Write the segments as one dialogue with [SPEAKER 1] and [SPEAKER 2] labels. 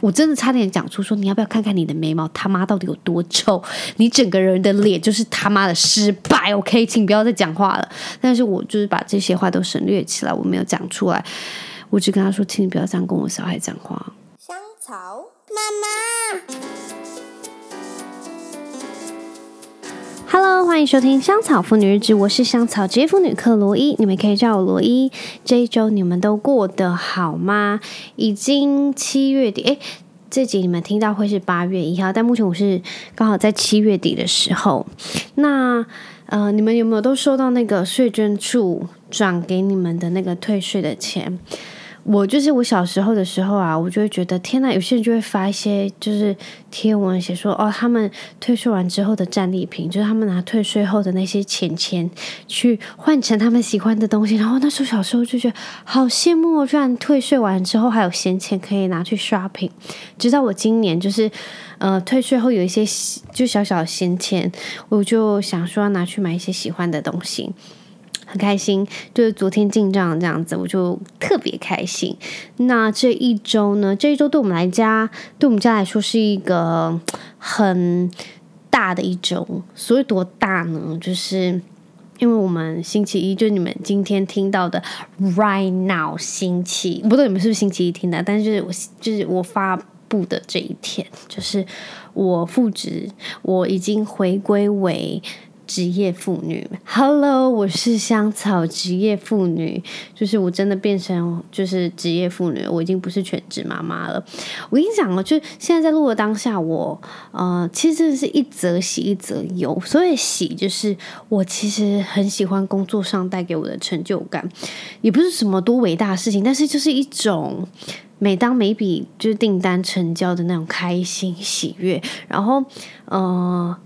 [SPEAKER 1] 我真的差点讲出说，你要不要看看你的眉毛他妈到底有多臭？你整个人的脸就是他妈的失败。OK，请不要再讲话了。但是我就是把这些话都省略起来，我没有讲出来。我只跟他说，请你不要这样跟我小孩讲话。香草妈妈，Hello，欢迎收听香草妇女日志，我是香草职业妇女克罗伊，你们可以叫我罗伊。这一周你们都过得好吗？已经七月底，诶，这集你们听到会是八月一号，但目前我是刚好在七月底的时候。那呃，你们有没有都收到那个税捐处转给你们的那个退税的钱？我就是我小时候的时候啊，我就会觉得天呐，有些人就会发一些就是贴文写说哦，他们退税完之后的战利品，就是他们拿退税后的那些钱钱去换成他们喜欢的东西。然后那时候小时候就觉得好羡慕，居然退税完之后还有闲钱可以拿去 shopping。直到我今年就是呃退税后有一些就小小的闲钱，我就想说拿去买一些喜欢的东西。很开心，就是昨天进账这样子，我就特别开心。那这一周呢？这一周对我们来家，对我们家来说是一个很大的一周。所以多大呢？就是因为我们星期一，就是你们今天听到的 right now 星期，不知道你们是不是星期一听的？但是就是我就是我发布的这一天，就是我复职，我已经回归为。职业妇女，Hello，我是香草职业妇女，就是我真的变成就是职业妇女，我已经不是全职妈妈了。我跟你讲哦，就现在在录的当下，我呃，其实是一则喜一则忧。所以喜，就是我其实很喜欢工作上带给我的成就感，也不是什么多伟大的事情，但是就是一种每当每笔就是订单成交的那种开心喜悦，然后呃。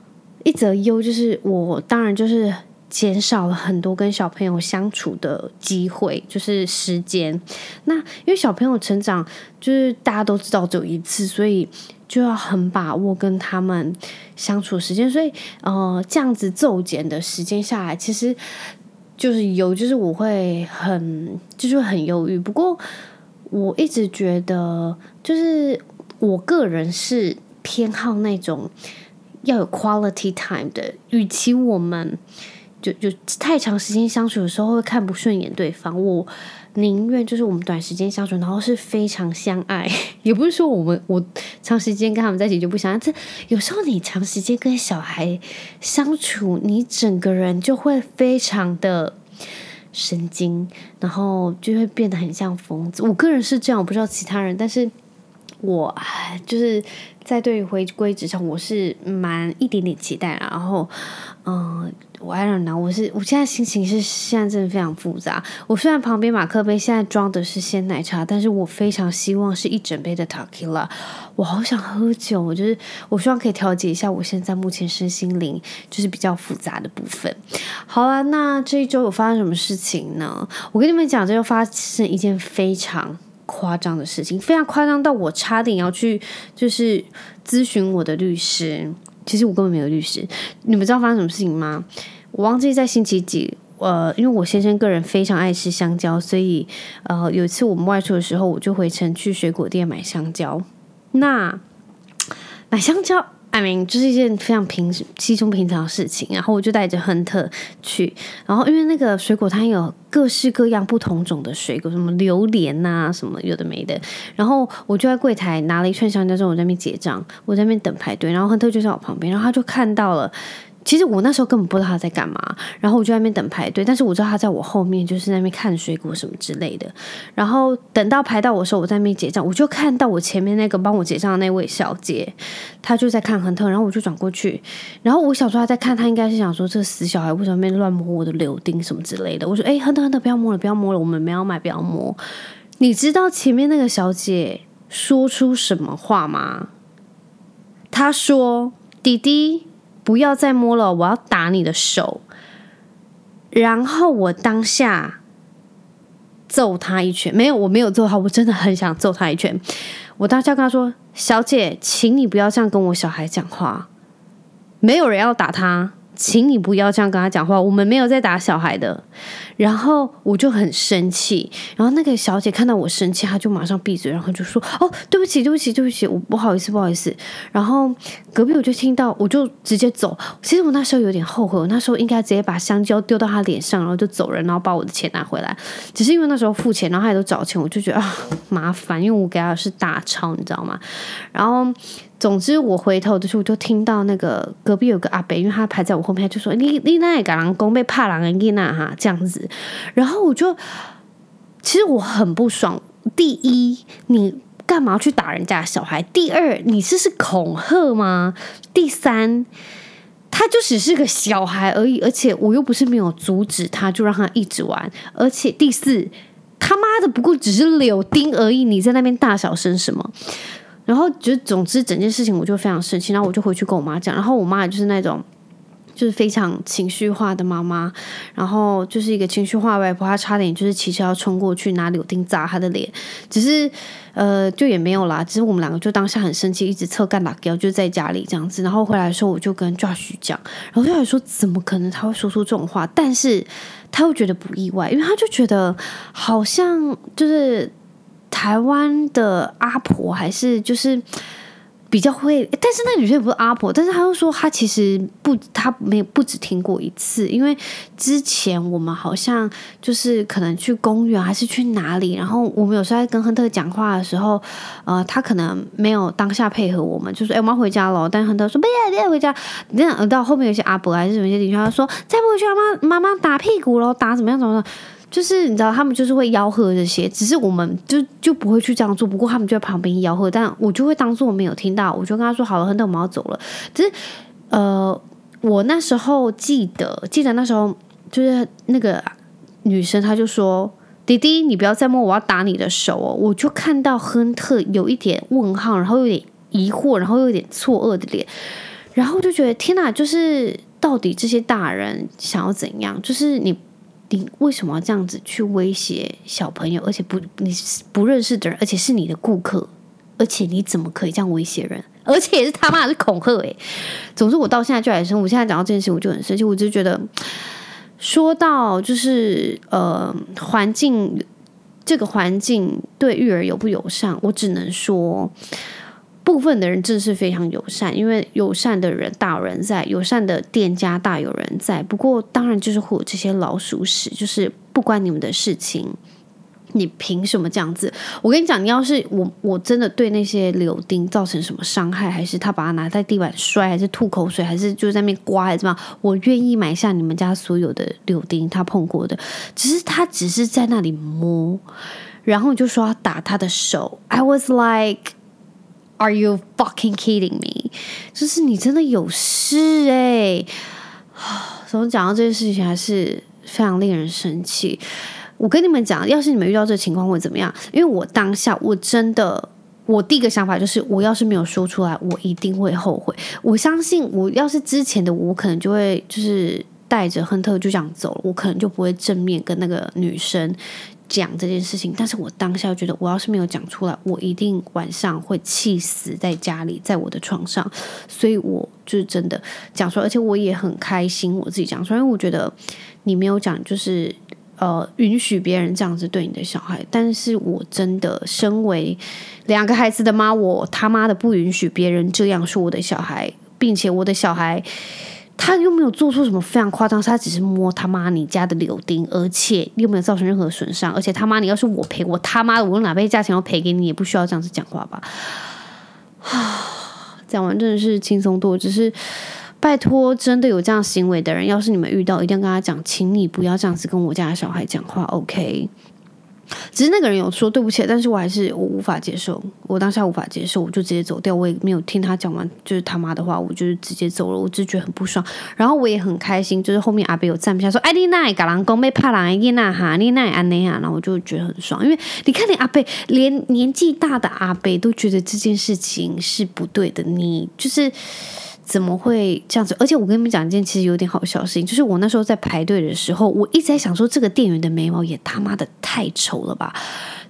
[SPEAKER 1] 一则忧就是我当然就是减少了很多跟小朋友相处的机会，就是时间。那因为小朋友成长，就是大家都知道只有一次，所以就要很把握跟他们相处时间。所以呃，这样子骤减的时间下来，其实就是有，就是我会很就是很忧郁。不过我一直觉得，就是我个人是偏好那种。要有 quality time 的，与其我们就就太长时间相处的时候会看不顺眼对方，我宁愿就是我们短时间相处，然后是非常相爱。也不是说我们我长时间跟他们在一起就不相爱，这有时候你长时间跟小孩相处，你整个人就会非常的神经，然后就会变得很像疯子。我个人是这样，我不知道其他人，但是。我就是在对于回归职场，我是蛮一点点期待，然后，嗯，我 I don't know，我是我现在心情是现在真的非常复杂。我虽然旁边马克杯现在装的是鲜奶茶，但是我非常希望是一整杯的 Tequila。我好想喝酒，我就是我希望可以调节一下我现在目前身心灵就是比较复杂的部分。好了，那这一周有发生什么事情呢？我跟你们讲，这又发生一件非常。夸张的事情，非常夸张到我差点要去，就是咨询我的律师。其实我根本没有律师。你们知道发生什么事情吗？我忘记在星期几，呃，因为我先生个人非常爱吃香蕉，所以呃，有一次我们外出的时候，我就回城去水果店买香蕉。那买香蕉。就是一件非常平稀松平常的事情，然后我就带着亨特去，然后因为那个水果摊有各式各样不同种的水果，什么榴莲啊，什么有的没的，然后我就在柜台拿了一串香蕉之后，我在那边结账，我在那边等排队，然后亨特就在我旁边，然后他就看到了。其实我那时候根本不知道他在干嘛，然后我就在那边等排队，但是我知道他在我后面，就是在那边看水果什么之类的。然后等到排到我时候，我在那边结账，我就看到我前面那个帮我结账的那位小姐，她就在看亨特，然后我就转过去，然后我想说她在看，她应该是想说这死小孩为什么在乱摸我的柳丁什么之类的。我说：“哎，亨特，亨特，不要摸了，不要摸了，我们没有买，不要摸。”你知道前面那个小姐说出什么话吗？她说：“弟弟。”不要再摸了，我要打你的手。然后我当下揍他一拳，没有，我没有揍他，我真的很想揍他一拳。我当下跟他说：“小姐，请你不要这样跟我小孩讲话。没有人要打他，请你不要这样跟他讲话，我们没有在打小孩的。然后我就很生气，然后那个小姐看到我生气，她就马上闭嘴，然后就说：“哦，对不起，对不起，对不起，我不好意思，不好意思。”然后隔壁我就听到，我就直接走。其实我那时候有点后悔，我那时候应该直接把香蕉丢到她脸上，然后就走人，然后把我的钱拿回来。只是因为那时候付钱，然后他也都找钱，我就觉得啊麻烦，因为我给他是大钞，你知道吗？然后。总之，我回头的时候，我就听到那个隔壁有个阿伯，因为他排在我后面，他就说：“你你那个人公被怕狼人囡哈这样子。”然后我就其实我很不爽。第一，你干嘛去打人家小孩？第二，你这是恐吓吗？第三，他就只是个小孩而已，而且我又不是没有阻止他，就让他一直玩。而且第四，他妈的不过只是柳丁而已，你在那边大小声什么？然后就总之整件事情我就非常生气，然后我就回去跟我妈讲，然后我妈也就是那种就是非常情绪化的妈妈，然后就是一个情绪化外婆，她差点就是骑车要冲过去拿柳钉砸她的脸，只是呃就也没有啦，只是我们两个就当下很生气，一直侧干打掉，就在家里这样子，然后回来的时候我就跟 Josh 讲，然后 Josh 说怎么可能他会说出这种话，但是他会觉得不意外，因为他就觉得好像就是。台湾的阿婆还是就是比较会，但是那女生也不是阿婆，但是她又说她其实不，她没有不止听过一次，因为之前我们好像就是可能去公园还是去哪里，然后我们有时候在跟亨特讲话的时候，呃，他可能没有当下配合我们，就说哎，我们要回家了，但是亨特说不要，不要回家。那到后面有些阿婆还是有些邻居他说再不回去，妈妈妈妈打屁股喽，打怎么样怎么样。就是你知道，他们就是会吆喝这些，只是我们就就不会去这样做。不过他们就在旁边吆喝，但我就会当做我没有听到。我就跟他说：“好了，亨特我们要走了。”只是呃，我那时候记得，记得那时候就是那个女生，她就说：“弟弟，你不要再摸，我要打你的手哦。”我就看到亨特有一点问号，然后有点疑惑，然后又有点错愕的脸，然后就觉得天哪，就是到底这些大人想要怎样？就是你。你为什么要这样子去威胁小朋友？而且不，你不认识的人，而且是你的顾客，而且你怎么可以这样威胁人？而且也是他妈的是恐吓诶。总之，我到现在就还生，我现在讲到这件事，我就很生气。我就觉得，说到就是呃，环境这个环境对育儿友不友善，我只能说。部分的人真的是非常友善，因为友善的人大有人在，友善的店家大有人在。不过，当然就是会有这些老鼠屎，就是不关你们的事情，你凭什么这样子？我跟你讲，你要是我，我真的对那些柳丁造成什么伤害，还是他把它拿在地板摔，还是吐口水，还是就在那边刮，还是怎么样？我愿意买下你们家所有的柳丁，他碰过的，只是他只是在那里摸，然后就说要打他的手。I was like。Are you fucking kidding me？就是你真的有事哎！怎么讲到这件事情还是非常令人生气。我跟你们讲，要是你们遇到这情况会怎么样？因为我当下我真的，我第一个想法就是，我要是没有说出来，我一定会后悔。我相信，我要是之前的，我可能就会就是带着亨特就这样走了，我可能就不会正面跟那个女生。讲这件事情，但是我当下觉得，我要是没有讲出来，我一定晚上会气死在家里，在我的床上。所以我就是真的讲出来，而且我也很开心，我自己讲出来，因为我觉得你没有讲，就是呃允许别人这样子对你的小孩。但是我真的身为两个孩子的妈，我他妈的不允许别人这样说我的小孩，并且我的小孩。他又没有做出什么非常夸张，他只是摸他妈你家的柳丁，而且又没有造成任何损伤，而且他妈你要是我赔我他妈的，我哪倍价钱要赔给你，也不需要这样子讲话吧？啊，讲完真的是轻松多，只是拜托，真的有这样行为的人，要是你们遇到，一定要跟他讲，请你不要这样子跟我家小孩讲话，OK？只是那个人有说对不起，但是我还是我无法接受，我当下无法接受，我就直接走掉，我也没有听他讲完，就是他妈的话，我就是直接走了，我就觉得很不爽。然后我也很开心，就是后面阿北有站不下说，哎，你那嘎郎公被怕狼伊那哈，你那安内哈，然后我就觉得很爽，因为你看你阿北连年纪大的阿北都觉得这件事情是不对的，你就是。怎么会这样子？而且我跟你们讲一件其实有点好笑的事情，就是我那时候在排队的时候，我一直在想说，这个店员的眉毛也他妈的太丑了吧！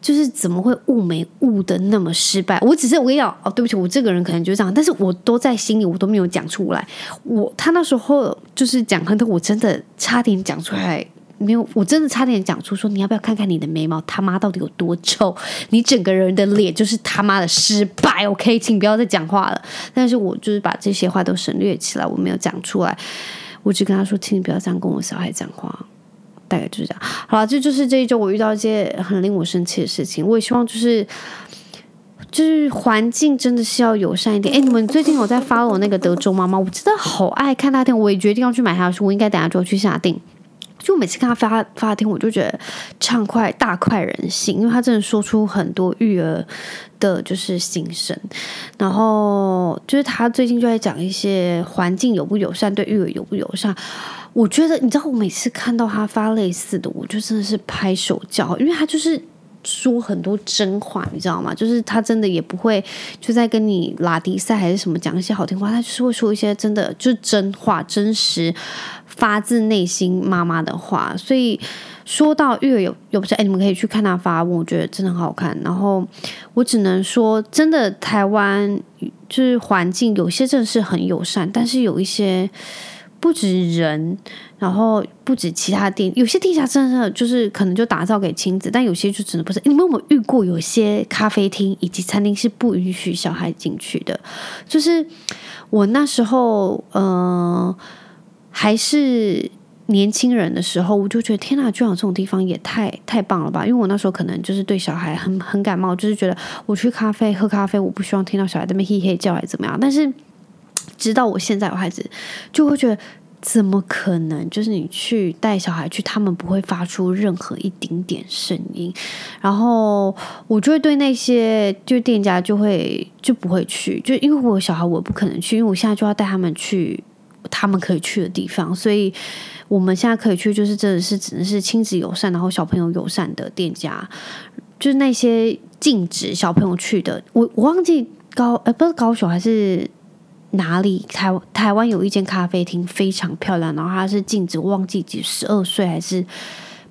[SPEAKER 1] 就是怎么会雾眉雾的那么失败？我只是我跟你讲哦，对不起，我这个人可能就这样，但是我都在心里，我都没有讲出来。我他那时候就是讲很多，我真的差点讲出来。没有，我真的差点讲出说，你要不要看看你的眉毛他妈到底有多臭？你整个人的脸就是他妈的失败。OK，请不要再讲话了。但是我就是把这些话都省略起来，我没有讲出来。我只跟他说，请你不要这样跟我小孩讲话。大概就是这样。好了，这就是这一周我遇到一些很令我生气的事情。我也希望就是就是环境真的是要友善一点。哎，你们最近有在发我那个德州妈妈？我真的好爱看那天，我也决定要去买他的书。我应该等下就要去下定。就每次看他发发听，我就觉得畅快大快人心，因为他真的说出很多育儿的就是心声。然后就是他最近就在讲一些环境友不友善，对育儿友不友善。我觉得你知道，我每次看到他发类似的，我就真的是拍手叫，因为他就是说很多真话，你知道吗？就是他真的也不会就在跟你拉迪赛还是什么讲一些好听话，他就是会说一些真的就是真话，真实。发自内心妈妈的话，所以说到育儿有有不是哎，你们可以去看他发问，我觉得真的很好看。然后我只能说，真的台湾就是环境有些真的是很友善，但是有一些不止人，然后不止其他店，有些店家真的就是可能就打造给亲子，但有些就真的不是。你们有没有遇过有些咖啡厅以及餐厅是不允许小孩进去的？就是我那时候，嗯、呃。还是年轻人的时候，我就觉得天哪，居然有这种地方也太太棒了吧！因为我那时候可能就是对小孩很很感冒，就是觉得我去咖啡喝咖啡，我不希望听到小孩在那边嘿嘿叫还是怎么样。但是直到我现在有孩子，就会觉得怎么可能？就是你去带小孩去，他们不会发出任何一丁点声音，然后我就会对那些就店家就会就不会去，就因为我小孩我不可能去，因为我现在就要带他们去。他们可以去的地方，所以我们现在可以去，就是真的是只能是亲子友善，然后小朋友友善的店家，就是那些禁止小朋友去的。我我忘记高呃不是高雄还是哪里，台台湾有一间咖啡厅非常漂亮，然后它是禁止，忘记几十二岁还是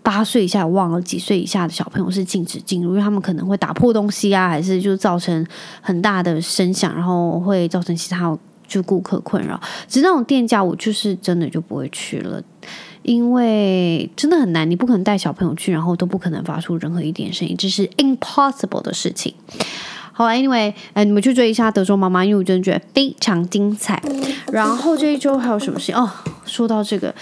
[SPEAKER 1] 八岁以下，忘了几岁以下的小朋友是禁止进入，因为他们可能会打破东西啊，还是就造成很大的声响，然后会造成其他。就顾客困扰，其实那种店家，我就是真的就不会去了，因为真的很难，你不可能带小朋友去，然后都不可能发出任何一点声音，这是 impossible 的事情。好，Anyway，哎，你们去追一下德州妈妈，因为我真的觉得非常精彩。然后这一周还有什么事？哦，说到这个，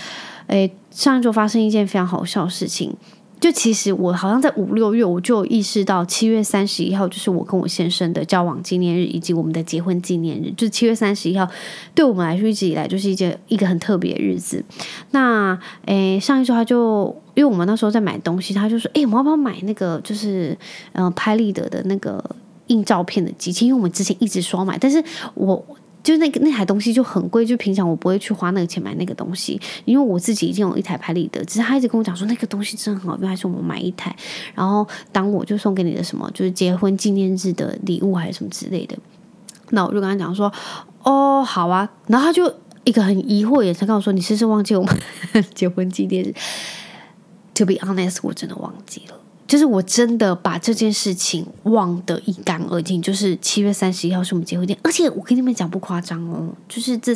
[SPEAKER 1] 哎，上一周发生一件非常好笑的事情。就其实我好像在五六月我就意识到，七月三十一号就是我跟我先生的交往纪念日，以及我们的结婚纪念日。就七月三十一号，对我们来说一直以来就是一件一个很特别的日子。那诶，上一周他就因为我们那时候在买东西，他就说：“诶，我们要不要买那个就是嗯拍立得的那个印照片的机器？因为我们之前一直说买，但是我。”就那个那台东西就很贵，就平常我不会去花那个钱买那个东西，因为我自己已经有一台拍立得，只是他一直跟我讲说那个东西真的很好用，还是我们买一台，然后当我就送给你的什么，就是结婚纪念日的礼物还是什么之类的，那我就跟他讲说，哦，好啊，然后他就一个很疑惑眼神跟我说，你是不是忘记我们结婚纪念日？To be honest，我真的忘记了。就是我真的把这件事情忘得一干二净。就是七月三十一号是我们结婚店，而且我跟你们讲不夸张哦，就是这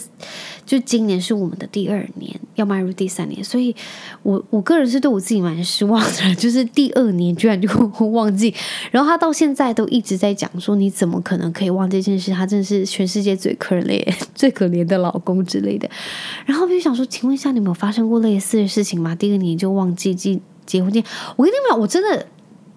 [SPEAKER 1] 就今年是我们的第二年，要迈入第三年，所以我我个人是对我自己蛮失望的，就是第二年居然就忘记。然后他到现在都一直在讲说，你怎么可能可以忘这件事？他真的是全世界最可怜、最可怜的老公之类的。然后我就想说，请问一下，你们有发生过类似的事情吗？第二年就忘记记。结婚纪念，我跟你们讲，我真的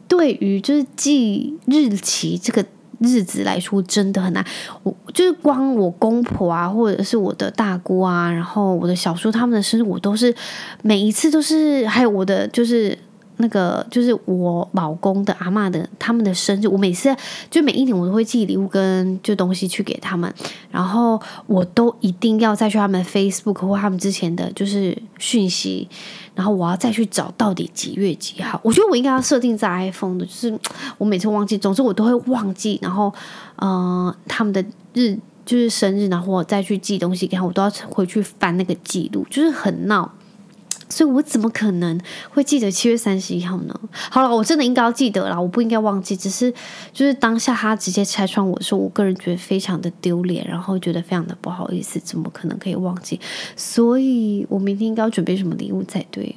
[SPEAKER 1] 对于就是记日期这个日子来说真的很难。我就是光我公婆啊，或者是我的大姑啊，然后我的小叔他们的生日，我都是每一次都是，还有我的就是。那个就是我老公的阿嬷的他们的生日，我每次就每一年我都会寄礼物跟就东西去给他们，然后我都一定要再去他们 Facebook 或他们之前的就是讯息，然后我要再去找到底几月几号。我觉得我应该要设定在 iPhone 的，就是我每次忘记，总之我都会忘记。然后，嗯、呃，他们的日。就是生日，然后我再去寄东西给他，我都要回去翻那个记录，就是很闹。所以我怎么可能会记得七月三十一号呢？好了，我真的应该要记得了，我不应该忘记。只是就是当下他直接拆穿我说，我个人觉得非常的丢脸，然后觉得非常的不好意思，怎么可能可以忘记？所以我明天应该要准备什么礼物才对？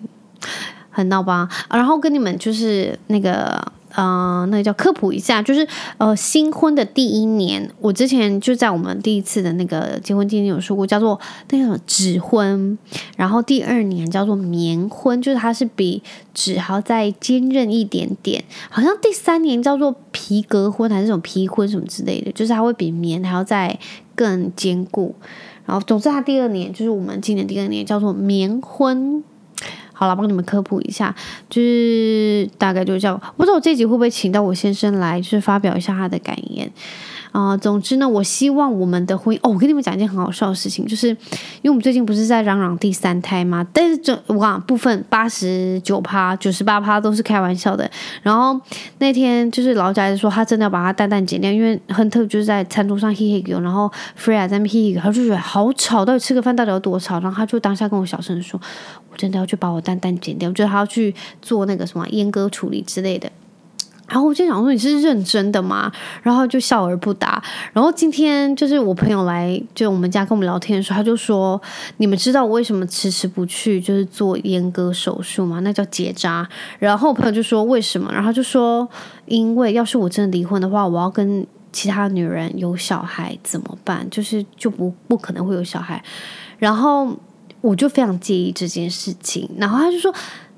[SPEAKER 1] 很闹吧？然后跟你们就是那个。呃，那个叫科普一下，就是呃，新婚的第一年，我之前就在我们第一次的那个结婚纪念有说过，叫做那个纸婚，然后第二年叫做棉婚，就是它是比纸还要再坚韧一点点，好像第三年叫做皮革婚还是什么皮婚什么之类的，就是它会比棉还要再更坚固，然后总之它第二年就是我们今年第二年叫做棉婚。好了，帮你们科普一下，就是大概就是这样。不知道我这集会不会请到我先生来，就是发表一下他的感言。啊、总之呢，我希望我们的婚姻哦，我跟你们讲一件很好笑的事情，就是因为我们最近不是在嚷嚷第三胎吗？但是这我讲部分八十九趴、九十八趴都是开玩笑的。然后那天就是老贾说他真的要把他蛋蛋剪掉，因为亨特就是在餐桌上嘿嘿给我，然后 Freya 在那嘿嘿，他就觉得好吵，到底吃个饭到底要多吵？然后他就当下跟我小声说：“我真的要去把我蛋蛋剪掉，我觉得他要去做那个什么阉割处理之类的。”然后我就想说，你是认真的吗？然后就笑而不答。然后今天就是我朋友来就我们家跟我们聊天的时候，他就说：“你们知道我为什么迟迟不去就是做阉割手术吗？那叫结扎。”然后我朋友就说：“为什么？”然后就说：“因为要是我真的离婚的话，我要跟其他女人有小孩怎么办？就是就不不可能会有小孩。”然后我就非常介意这件事情。然后他就说。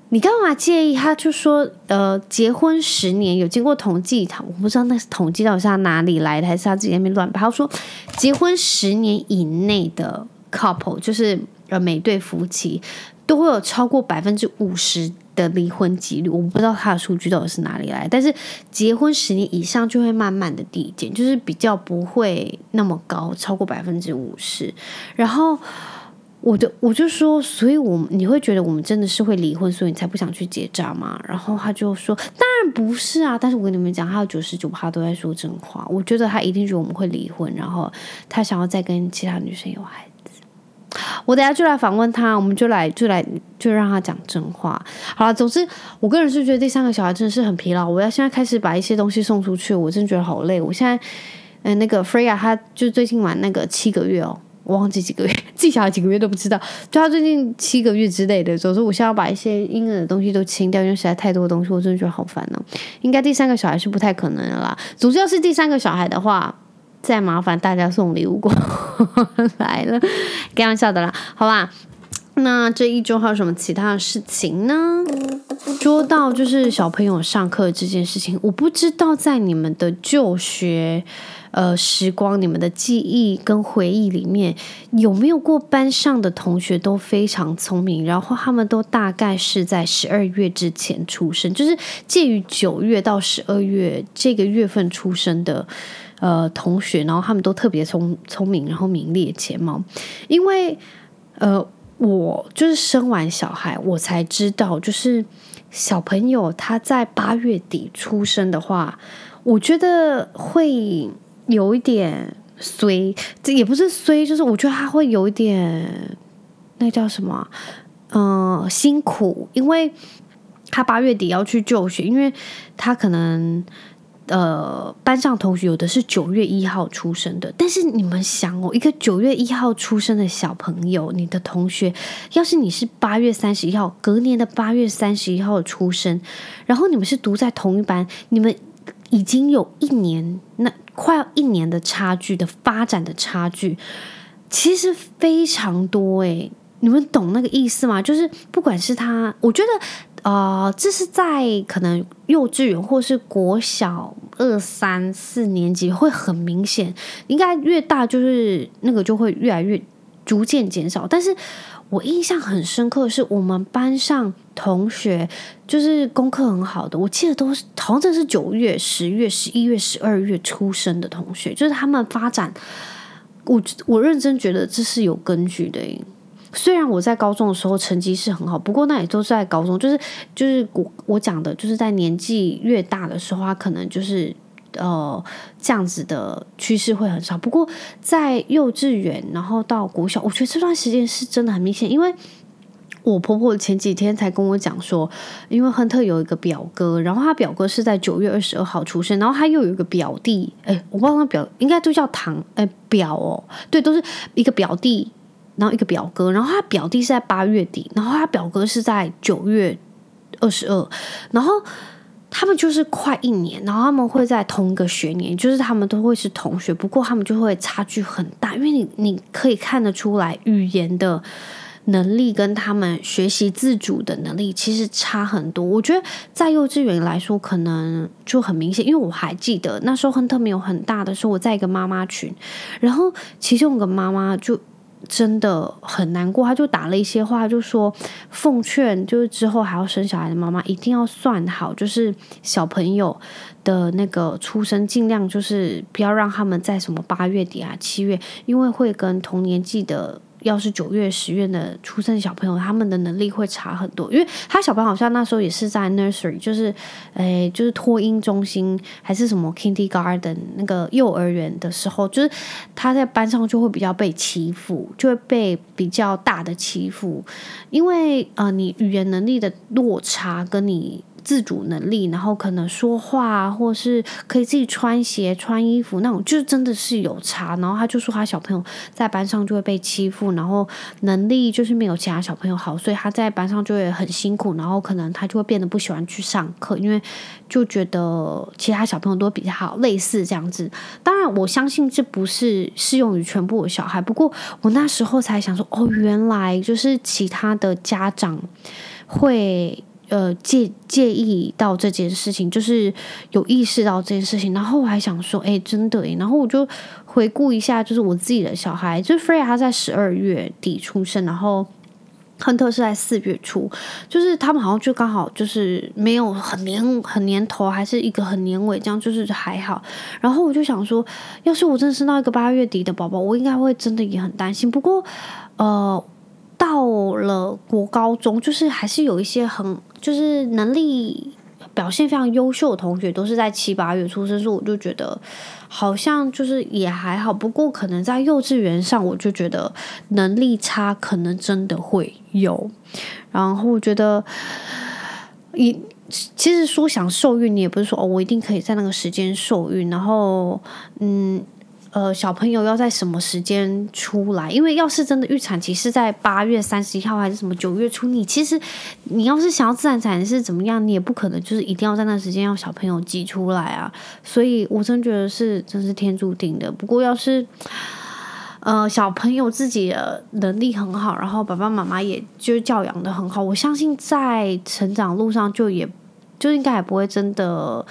[SPEAKER 1] 你干嘛介意？他就说，呃，结婚十年有经过统计，他我不知道那是统计到底是他哪里来的，还是他自己那边乱掰。他说，结婚十年以内的 couple，就是呃每对夫妻，都会有超过百分之五十的离婚几率。我不知道他的数据到底是哪里来，但是结婚十年以上就会慢慢的递减，就是比较不会那么高，超过百分之五十，然后。我就我就说，所以我你会觉得我们真的是会离婚，所以你才不想去结扎吗？然后他就说，当然不是啊。但是我跟你们讲，他有九十九趴都在说真话。我觉得他一定觉得我们会离婚，然后他想要再跟其他女生有孩子。我等下就来访问他，我们就来就来就让他讲真话。好了，总之我个人是觉得第三个小孩真的是很疲劳。我要现在开始把一些东西送出去，我真的觉得好累。我现在嗯、那个 Freya 他就最近玩那个七个月哦。我忘记几个月，自己小孩几个月都不知道。就他最近七个月之类的，总之我现在要把一些婴儿的东西都清掉，因为实在太多东西，我真的觉得好烦哦。应该第三个小孩是不太可能的啦。总之要是第三个小孩的话，再麻烦大家送礼物过 来了，开玩笑的啦，好吧？那这一周还有什么其他的事情呢？说到就是小朋友上课这件事情，我不知道在你们的就学。呃，时光，你们的记忆跟回忆里面有没有过班上的同学都非常聪明，然后他们都大概是在十二月之前出生，就是介于九月到十二月这个月份出生的呃同学，然后他们都特别聪聪明，然后名列前茅。因为呃，我就是生完小孩，我才知道，就是小朋友他在八月底出生的话，我觉得会。有一点衰，这也不是衰，就是我觉得他会有一点，那叫什么？嗯、呃，辛苦，因为他八月底要去就学，因为他可能呃班上同学有的是九月一号出生的，但是你们想哦，一个九月一号出生的小朋友，你的同学，要是你是八月三十一号，隔年的八月三十一号出生，然后你们是读在同一班，你们已经有一年那。快要一年的差距的发展的差距，其实非常多诶，你们懂那个意思吗？就是不管是他，我觉得呃，这是在可能幼稚园或是国小二三四年级会很明显，应该越大就是那个就会越来越逐渐减少，但是。我印象很深刻的是，我们班上同学就是功课很好的，我记得都是好像这是九月、十月、十一月、十二月出生的同学，就是他们发展，我我认真觉得这是有根据的。虽然我在高中的时候成绩是很好，不过那也都是在高中，就是就是我我讲的，就是在年纪越大的时候，他可能就是呃这样子的趋势会很少。不过在幼稚园，然后到国小，我觉得这段时间是真的很明显，因为。我婆婆前几天才跟我讲说，因为亨特有一个表哥，然后他表哥是在九月二十二号出生，然后他又有一个表弟，哎，我不知道那表应该都叫堂，哎，表哦，对，都是一个表弟，然后一个表哥，然后他表弟是在八月底，然后他表哥是在九月二十二，然后他们就是快一年，然后他们会在同一个学年，就是他们都会是同学，不过他们就会差距很大，因为你你可以看得出来语言的。能力跟他们学习自主的能力其实差很多。我觉得在幼稚园来说，可能就很明显，因为我还记得那时候亨特没有很大的时候，我在一个妈妈群，然后其中有个妈妈就真的很难过，他就打了一些话，就说奉劝就是之后还要生小孩的妈妈一定要算好，就是小朋友的那个出生，尽量就是不要让他们在什么八月底啊、七月，因为会跟同年纪的。要是九月、十月的出生小朋友，他们的能力会差很多，因为他小朋友好像那时候也是在 nursery，就是，诶，就是托婴中心还是什么 kindergarten 那个幼儿园的时候，就是他在班上就会比较被欺负，就会被比较大的欺负，因为呃，你语言能力的落差跟你。自主能力，然后可能说话，或是可以自己穿鞋、穿衣服那种，就真的是有差。然后他就说，他小朋友在班上就会被欺负，然后能力就是没有其他小朋友好，所以他在班上就会很辛苦。然后可能他就会变得不喜欢去上课，因为就觉得其他小朋友都比较好，类似这样子。当然，我相信这不是适用于全部的小孩。不过我那时候才想说，哦，原来就是其他的家长会。呃，介介意到这件事情，就是有意识到这件事情，然后我还想说，哎，真的诶，然后我就回顾一下，就是我自己的小孩，就是 Freya 他在十二月底出生，然后亨特是在四月初，就是他们好像就刚好就是没有很年很年头，还是一个很年尾，这样就是还好。然后我就想说，要是我真的生到一个八月底的宝宝，我应该会真的也很担心。不过，呃。到了国高中，就是还是有一些很就是能力表现非常优秀的同学，都是在七八月出生，所以我就觉得好像就是也还好。不过可能在幼稚园上，我就觉得能力差可能真的会有。然后我觉得，一其实说想受孕，你也不是说哦，我一定可以在那个时间受孕。然后嗯。呃，小朋友要在什么时间出来？因为要是真的预产期是在八月三十一号还是什么九月初，你其实你要是想要自然产是怎么样，你也不可能就是一定要在那时间让小朋友挤出来啊。所以我真觉得是真是天注定的。不过要是呃小朋友自己的能力很好，然后爸爸妈妈也就教养得很好，我相信在成长路上就也就应该也不会真的。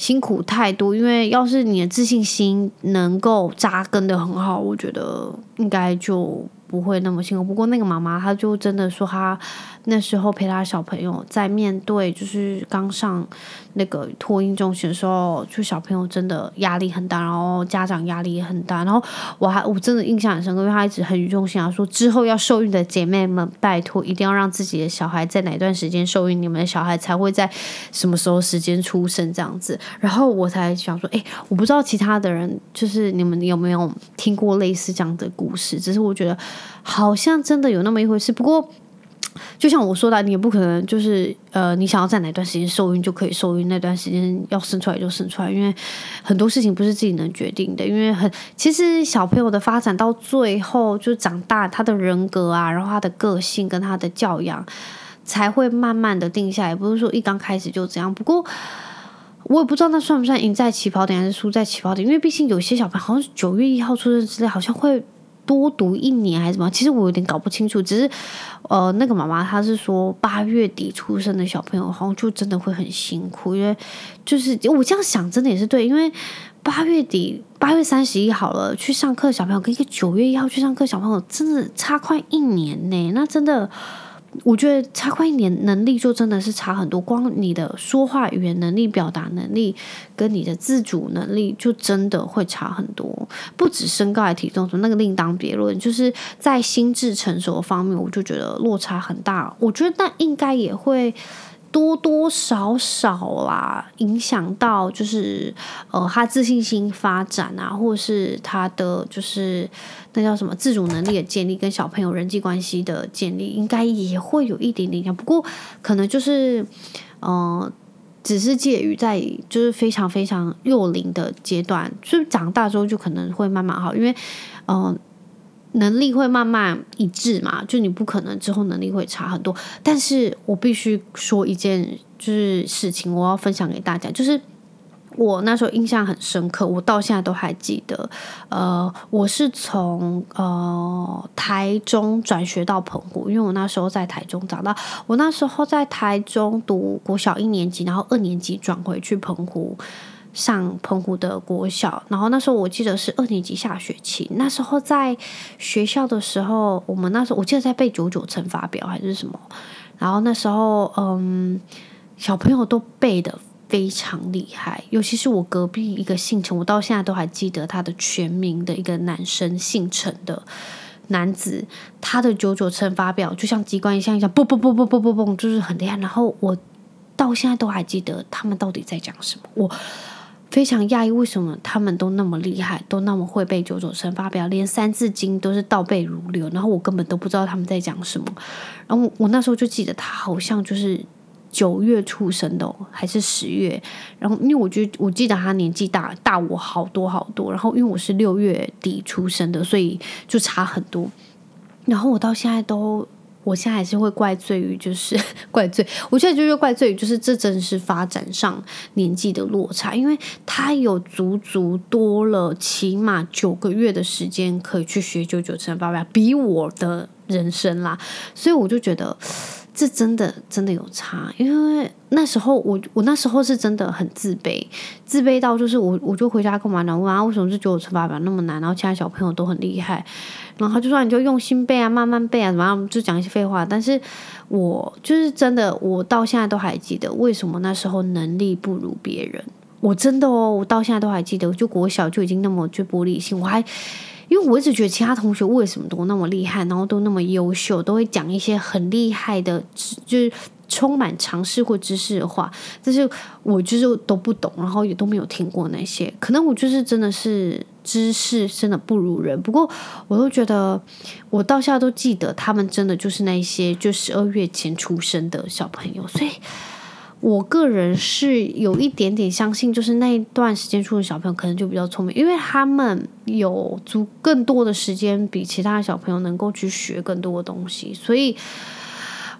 [SPEAKER 1] 辛苦太多，因为要是你的自信心能够扎根的很好，我觉得应该就不会那么辛苦。不过那个妈妈，她就真的说，她那时候陪他小朋友在面对，就是刚上那个托婴中学的时候，就小朋友真的压力很大，然后家长压力也很大。然后我还我真的印象很深刻，因为他一直很语重心长说，之后要受孕的姐妹们，拜托一定要让自己的小孩在哪段时间受孕，你们的小孩才会在什么时候时间出生这样子。然后我才想说，哎，我不知道其他的人就是你们有没有听过类似这样的故事，只是我觉得。好像真的有那么一回事，不过就像我说的，你也不可能就是呃，你想要在哪段时间受孕就可以受孕，那段时间要生出来就生出来，因为很多事情不是自己能决定的。因为很其实小朋友的发展到最后就长大，他的人格啊，然后他的个性跟他的教养才会慢慢的定下来，不是说一刚开始就这样。不过我也不知道那算不算赢在起跑点还是输在起跑点，因为毕竟有些小朋友好像九月一号出生之类，好像会。多读一年还是什么？其实我有点搞不清楚。只是，呃，那个妈妈她是说八月底出生的小朋友好像就真的会很辛苦，因为就是我这样想，真的也是对。因为八月底八月三十一好了去上课，小朋友跟一个九月一号去上课小朋友真的差快一年呢。那真的。我觉得差快一年，能力就真的是差很多。光你的说话语言能力、表达能力，跟你的自主能力，就真的会差很多。不止身高还、体重，那个另当别论。就是在心智成熟方面，我就觉得落差很大。我觉得那应该也会多多少少啦，影响到就是呃他自信心发展啊，或是他的就是那叫什么自主能力的建立，跟小朋友人际关系的建立，应该也会有一点点影响。不过可能就是呃，只是介于在就是非常非常幼龄的阶段，就是长大之后就可能会慢慢好，因为嗯。能力会慢慢一致嘛，就你不可能之后能力会差很多。但是我必须说一件就是事情，我要分享给大家，就是我那时候印象很深刻，我到现在都还记得。呃，我是从呃台中转学到澎湖，因为我那时候在台中长大，我那时候在台中读国小一年级，然后二年级转回去澎湖。上澎湖的国小，然后那时候我记得是二年级下学期。那时候在学校的时候，我们那时候我记得在背九九乘法表还是什么。然后那时候，嗯，小朋友都背得非常厉害，尤其是我隔壁一个姓陈，我到现在都还记得他的全名的一个男生，姓陈的男子，他的九九乘法表就像机关枪一样，嘣嘣嘣嘣嘣嘣嘣，就是很厉害。然后我到现在都还记得他们到底在讲什么，我。非常讶异，为什么他们都那么厉害，都那么会背九九乘法表，连三字经都是倒背如流，然后我根本都不知道他们在讲什么。然后我那时候就记得他好像就是九月出生的，还是十月。然后因为我觉得我记得他年纪大大我好多好多，然后因为我是六月底出生的，所以就差很多。然后我到现在都。我现在还是会怪罪于，就是 怪罪。我现在就是怪罪于，就是这真是发展上年纪的落差，因为他有足足多了起码九个月的时间可以去学九九乘法表，比我的人生啦，所以我就觉得。这真的真的有差，因为那时候我我那时候是真的很自卑，自卑到就是我我就回家跟我妈讲，问啊为什么就觉得我乘法表那么难，然后其他小朋友都很厉害，然后就说你就用心背啊，慢慢背啊，怎么样，就讲一些废话。但是我就是真的，我到现在都还记得为什么那时候能力不如别人，我真的哦，我到现在都还记得，就国小就已经那么就玻璃心，我还。因为我一直觉得其他同学为什么都那么厉害，然后都那么优秀，都会讲一些很厉害的，就是充满常识或知识的话，但是我就是都不懂，然后也都没有听过那些。可能我就是真的是知识真的不如人，不过我都觉得我到现在都记得，他们真的就是那些就十二月前出生的小朋友，所以。我个人是有一点点相信，就是那一段时间出的小朋友可能就比较聪明，因为他们有足更多的时间比其他小朋友能够去学更多的东西，所以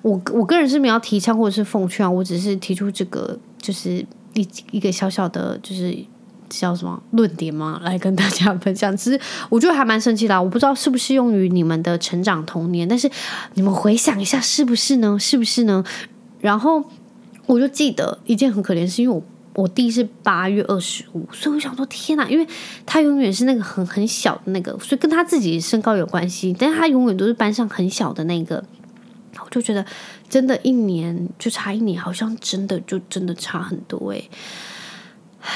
[SPEAKER 1] 我我个人是没有提倡或者是奉劝，我只是提出这个就是一一个小小的，就是叫什么论点嘛，来跟大家分享。其实我觉得还蛮神奇的啊，我不知道适不适用于你们的成长童年，但是你们回想一下，是不是呢？是不是呢？然后。我就记得一件很可怜的事，因为我我弟是八月二十五，所以我想说天哪，因为他永远是那个很很小的那个，所以跟他自己身高有关系，但是他永远都是班上很小的那个，我就觉得真的，一年就差一年，好像真的就真的差很多诶。唉。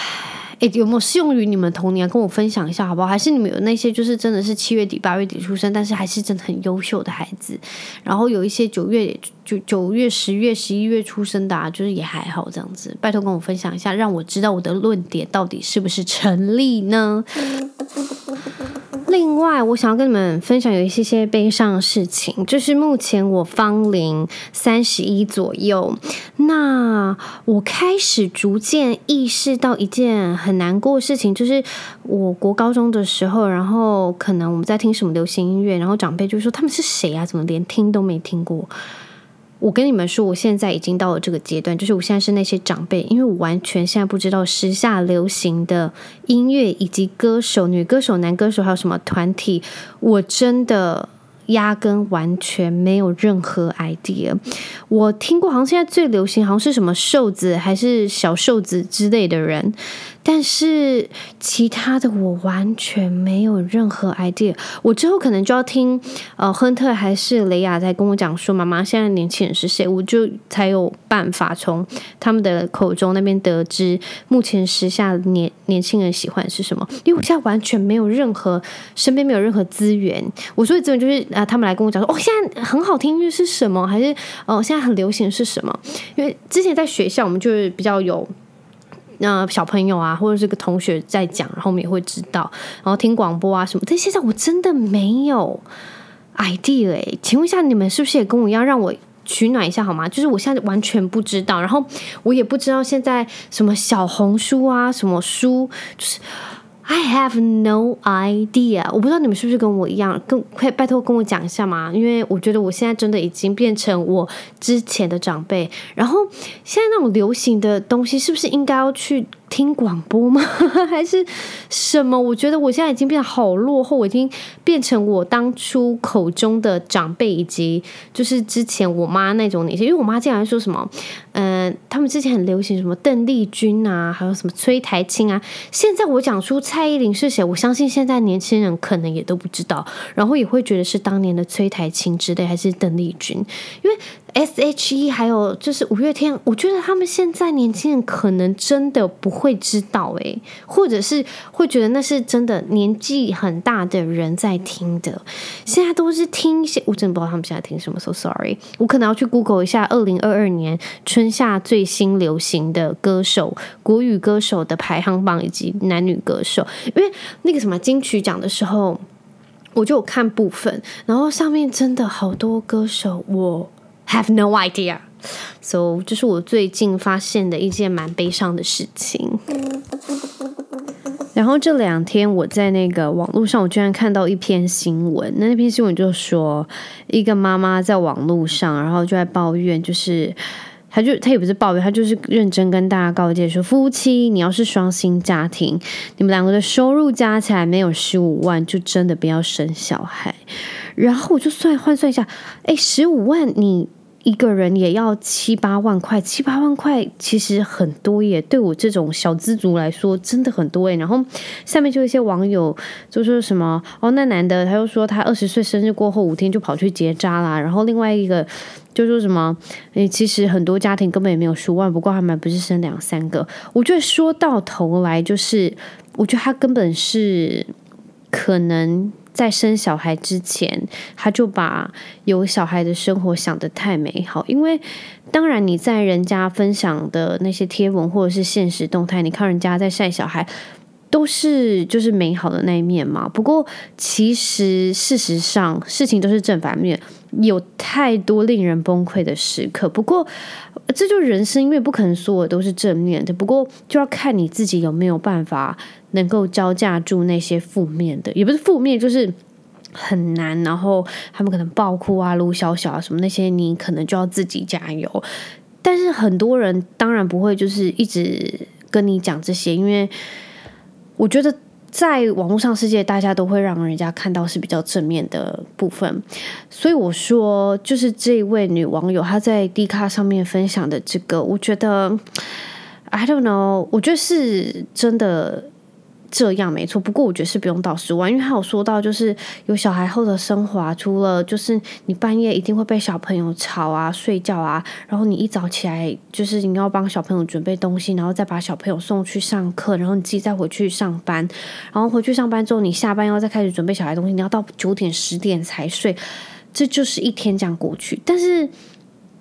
[SPEAKER 1] 有没有适用于你们童年？跟我分享一下好不好？还是你们有那些就是真的是七月底八月底出生，但是还是真的很优秀的孩子？然后有一些九月就九月十月十一月出生的啊，就是也还好这样子。拜托跟我分享一下，让我知道我的论点到底是不是成立呢？另外，我想要跟你们分享有一些些悲伤的事情，就是目前我芳龄三十一左右，那我开始逐渐意识到一件很难过的事情，就是我国高中的时候，然后可能我们在听什么流行音乐，然后长辈就说他们是谁啊？怎么连听都没听过？我跟你们说，我现在已经到了这个阶段，就是我现在是那些长辈，因为我完全现在不知道时下流行的音乐以及歌手、女歌手、男歌手还有什么团体，我真的压根完全没有任何 idea。我听过，好像现在最流行好像是什么瘦子还是小瘦子之类的人，但是其他的我完全没有任何 idea。我之后可能就要听呃亨特还是雷亚在跟我讲说，妈妈现在年轻人是谁，我就才有办法从他们的口中那边得知目前时下年年轻人喜欢是什么。因为我现在完全没有任何身边没有任何资源，我所以资源就是啊、他们来跟我讲说，哦，现在很好听是什么，还是哦、现在很流行是什么？因为之前在学校我们就是比较有。那、小朋友啊，或者是个同学在讲，然后我们也会知道，然后听广播啊什么。但现在我真的没有 idea 哎，请问一下，你们是不是也跟我一样，让我取暖一下好吗？就是我现在完全不知道，然后我也不知道现在什么小红书啊，什么书，就是。I have no idea，我不知道你们是不是跟我一样，跟快拜托跟我讲一下嘛？因为我觉得我现在真的已经变成我之前的长辈，然后现在那种流行的东西，是不是应该要去？听广播吗？还是什么？我觉得我现在已经变得好落后，我已经变成我当初口中的长辈，以及就是之前我妈那种那些。因为我妈经常说什么，嗯、他们之前很流行什么邓丽君啊，还有什么崔台青啊。现在我讲出蔡依林是谁，我相信现在年轻人可能也都不知道，然后也会觉得是当年的崔台青之类，还是邓丽君，因为。S.H.E 还有就是五月天，我觉得他们现在年轻人可能真的不会知道诶，或者是会觉得那是真的年纪很大的人在听的。现在都是听一些，我真的不知道他们现在听什么，so sorry。我可能要去 Google 一下二零二二年春夏最新流行的歌手、国语歌手的排行榜以及男女歌手，因为那个什么金曲奖的时候，我就有看部分，然后上面真的好多歌手我。Have no idea. So 这是我最近发现的一件蛮悲伤的事情。然后这两天我在那个网络上，我居然看到一篇新闻。那那篇新闻就说，一个妈妈在网络上，然后就在抱怨，就是他就他也不是抱怨，他就是认真跟大家告诫说，夫妻你要是双薪家庭，你们两个的收入加起来没有十五万，就真的不要生小孩。然后我就算换算一下，哎，十五万你。一个人也要七八万块，七八万块其实很多耶，对我这种小资族来说真的很多耶。然后下面就一些网友就说什么哦，那男的他又说他二十岁生日过后五天就跑去结扎啦。然后另外一个就说什么，诶，其实很多家庭根本也没有十万，不过他们不是生两三个。我觉得说到头来就是，我觉得他根本是可能。在生小孩之前，他就把有小孩的生活想得太美好。因为当然你在人家分享的那些贴文或者是现实动态，你看人家在晒小孩，都是就是美好的那一面嘛。不过其实事实上事情都是正反面，有太多令人崩溃的时刻。不过这就人生，因为不可能所有都是正面的。不过就要看你自己有没有办法。能够招架住那些负面的，也不是负面，就是很难。然后他们可能爆哭啊、撸小小啊什么那些，你可能就要自己加油。但是很多人当然不会，就是一直跟你讲这些，因为我觉得在网络上世界，大家都会让人家看到是比较正面的部分。所以我说，就是这位女网友她在 D 卡上面分享的这个，我觉得 I don't know，我觉得是真的。这样没错，不过我觉得是不用到十万，因为他有说到，就是有小孩后的生活，除了就是你半夜一定会被小朋友吵啊、睡觉啊，然后你一早起来就是你要帮小朋友准备东西，然后再把小朋友送去上课，然后你自己再回去上班，然后回去上班之后，你下班要再开始准备小孩东西，你要到九点十点才睡，这就是一天这样过去，但是。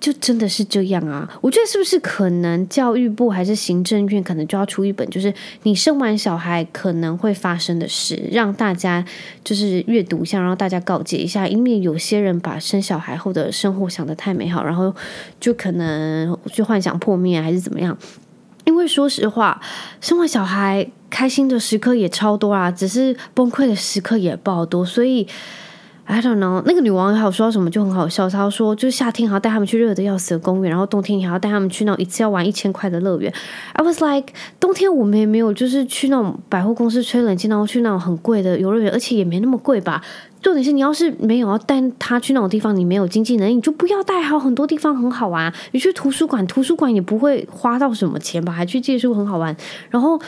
[SPEAKER 1] 就真的是这样啊？我觉得是不是可能教育部还是行政院可能就要出一本，就是你生完小孩可能会发生的事，让大家就是阅读一下，然后大家告诫一下，因为有些人把生小孩后的生活想得太美好，然后就可能就幻想破灭还是怎么样。因为说实话，生完小孩开心的时刻也超多啊，只是崩溃的时刻也爆多，所以。I don't know，那个女网友还有说到什么就很好笑。她说，就是夏天还要带他们去热得要死的公园，然后冬天还要带他们去那种一次要玩一千块的乐园。I was like，冬天我们也没有就是去那种百货公司吹冷气，然后去那种很贵的游乐园，而且也没那么贵吧。重点是你要是没有要带他去那种地方，你没有经济能力，你就不要带。还有很多地方很好玩，你去图书馆，图书馆也不会花到什么钱吧？还去借书很好玩。然后。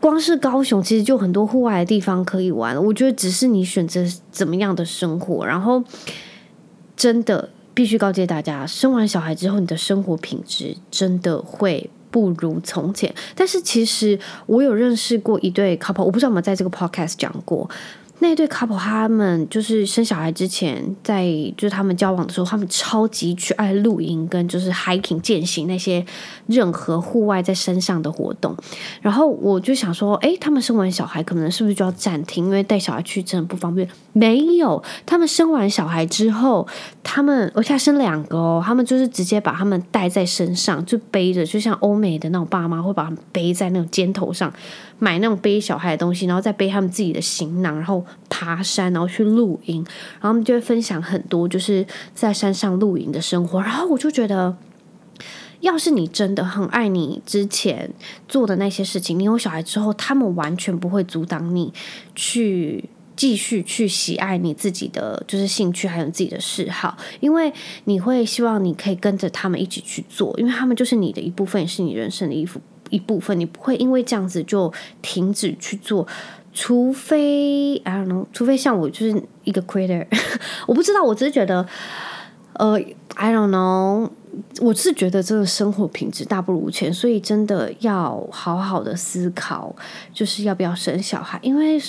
[SPEAKER 1] 光是高雄，其实就很多户外的地方可以玩。我觉得只是你选择怎么样的生活，然后真的必须告诫大家，生完小孩之后，你的生活品质真的会不如从前。但是其实我有认识过一对 couple，我不知道有没有在这个 podcast 讲过。那对 couple 他们就是生小孩之前，在就是他们交往的时候，他们超级去爱露营跟就是 hiking 健行那些任何户外在山上的活动。然后我就想说，诶，他们生完小孩可能是不是就要暂停？因为带小孩去真的不方便。没有，他们生完小孩之后，他们而且生两个哦，他们就是直接把他们带在身上，就背着，就像欧美的那种爸妈会把他们背在那种肩头上。买那种背小孩的东西，然后再背他们自己的行囊，然后爬山，然后去露营，然后他们就会分享很多就是在山上露营的生活。然后我就觉得，要是你真的很爱你之前做的那些事情，你有小孩之后，他们完全不会阻挡你去继续去喜爱你自己的就是兴趣，还有自己的嗜好，因为你会希望你可以跟着他们一起去做，因为他们就是你的一部分，也是你人生的一部一部分，你不会因为这样子就停止去做，除非 I don't know，除非像我就是一个 quitter，我不知道，我只是觉得，呃，I don't know，我是觉得这个生活品质大不如前，所以真的要好好的思考，就是要不要生小孩，因为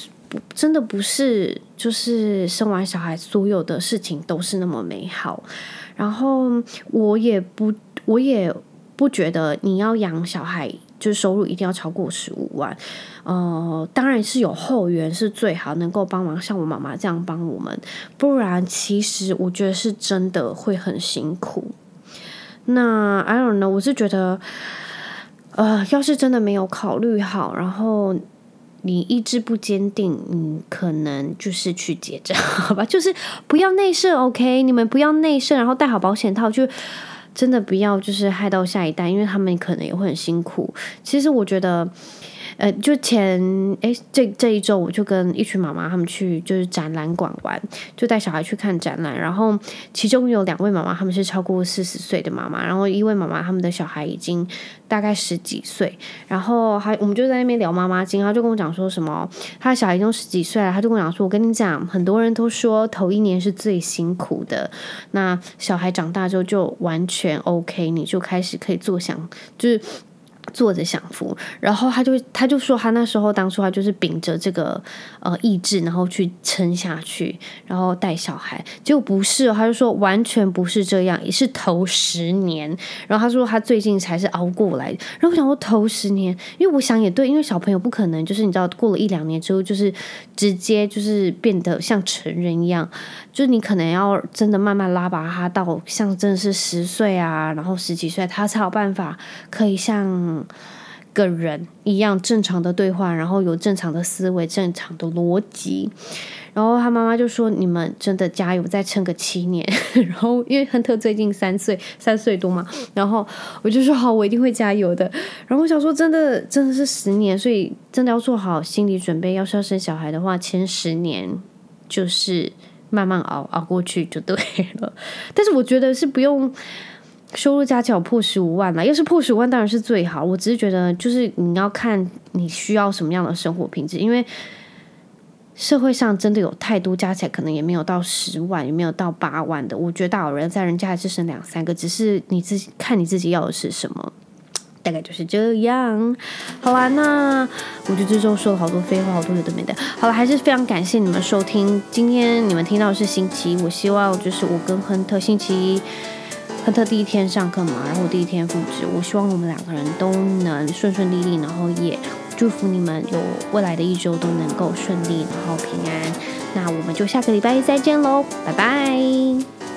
[SPEAKER 1] 真的不是就是生完小孩所有的事情都是那么美好，然后我也不，我也不觉得你要养小孩。就是收入一定要超过十五万，呃，当然是有后援是最好，能够帮忙像我妈妈这样帮我们，不然其实我觉得是真的会很辛苦。那 I don't know，我是觉得，呃，要是真的没有考虑好，然后你意志不坚定，你可能就是去结账，好吧？就是不要内射，OK？你们不要内射，然后戴好保险套就。真的不要就是害到下一代，因为他们可能也会很辛苦。其实我觉得。呃，就前诶，这这一周我就跟一群妈妈他们去就是展览馆玩，就带小孩去看展览。然后其中有两位妈妈，他们是超过四十岁的妈妈，然后一位妈妈他们的小孩已经大概十几岁。然后还我们就在那边聊妈妈经，他就跟我讲说什么，他的小孩已经十几岁了，他就跟我讲说，我跟你讲，很多人都说头一年是最辛苦的，那小孩长大之后就完全 OK，你就开始可以坐享，就是。坐着享福，然后他就他就说他那时候当初他就是秉着这个呃意志，然后去撑下去，然后带小孩，结果不是，他就说完全不是这样，也是头十年。然后他说他最近才是熬过来，然后我想说头十年，因为我想也对，因为小朋友不可能就是你知道过了一两年之后就是直接就是变得像成人一样，就是你可能要真的慢慢拉拔他到像真的是十岁啊，然后十几岁他才有办法可以像。个人一样正常的对话，然后有正常的思维、正常的逻辑。然后他妈妈就说：“你们真的加油，再撑个七年。”然后因为亨特最近三岁，三岁多嘛，然后我就说：“好，我一定会加油的。”然后我想说：“真的，真的是十年，所以真的要做好心理准备。要是要生小孩的话，前十年就是慢慢熬熬过去就对了。但是我觉得是不用。”收入加起来有破十五万了，要是破十五万当然是最好。我只是觉得，就是你要看你需要什么样的生活品质，因为社会上真的有太多加起来可能也没有到十万，也没有到八万的。我觉得大有人在，人家还是生两三个，只是你自己看你自己要的是什么，大概就是这样。好啦，那我觉得这周说了好多废话，好多有的没的。好了，还是非常感谢你们收听。今天你们听到是星期一，我希望就是我跟亨特星期一。亨特第一天上课嘛，然后我第一天复职，我希望我们两个人都能顺顺利利，然后也祝福你们有未来的一周都能够顺利，然后平安。那我们就下个礼拜一再见喽，拜拜。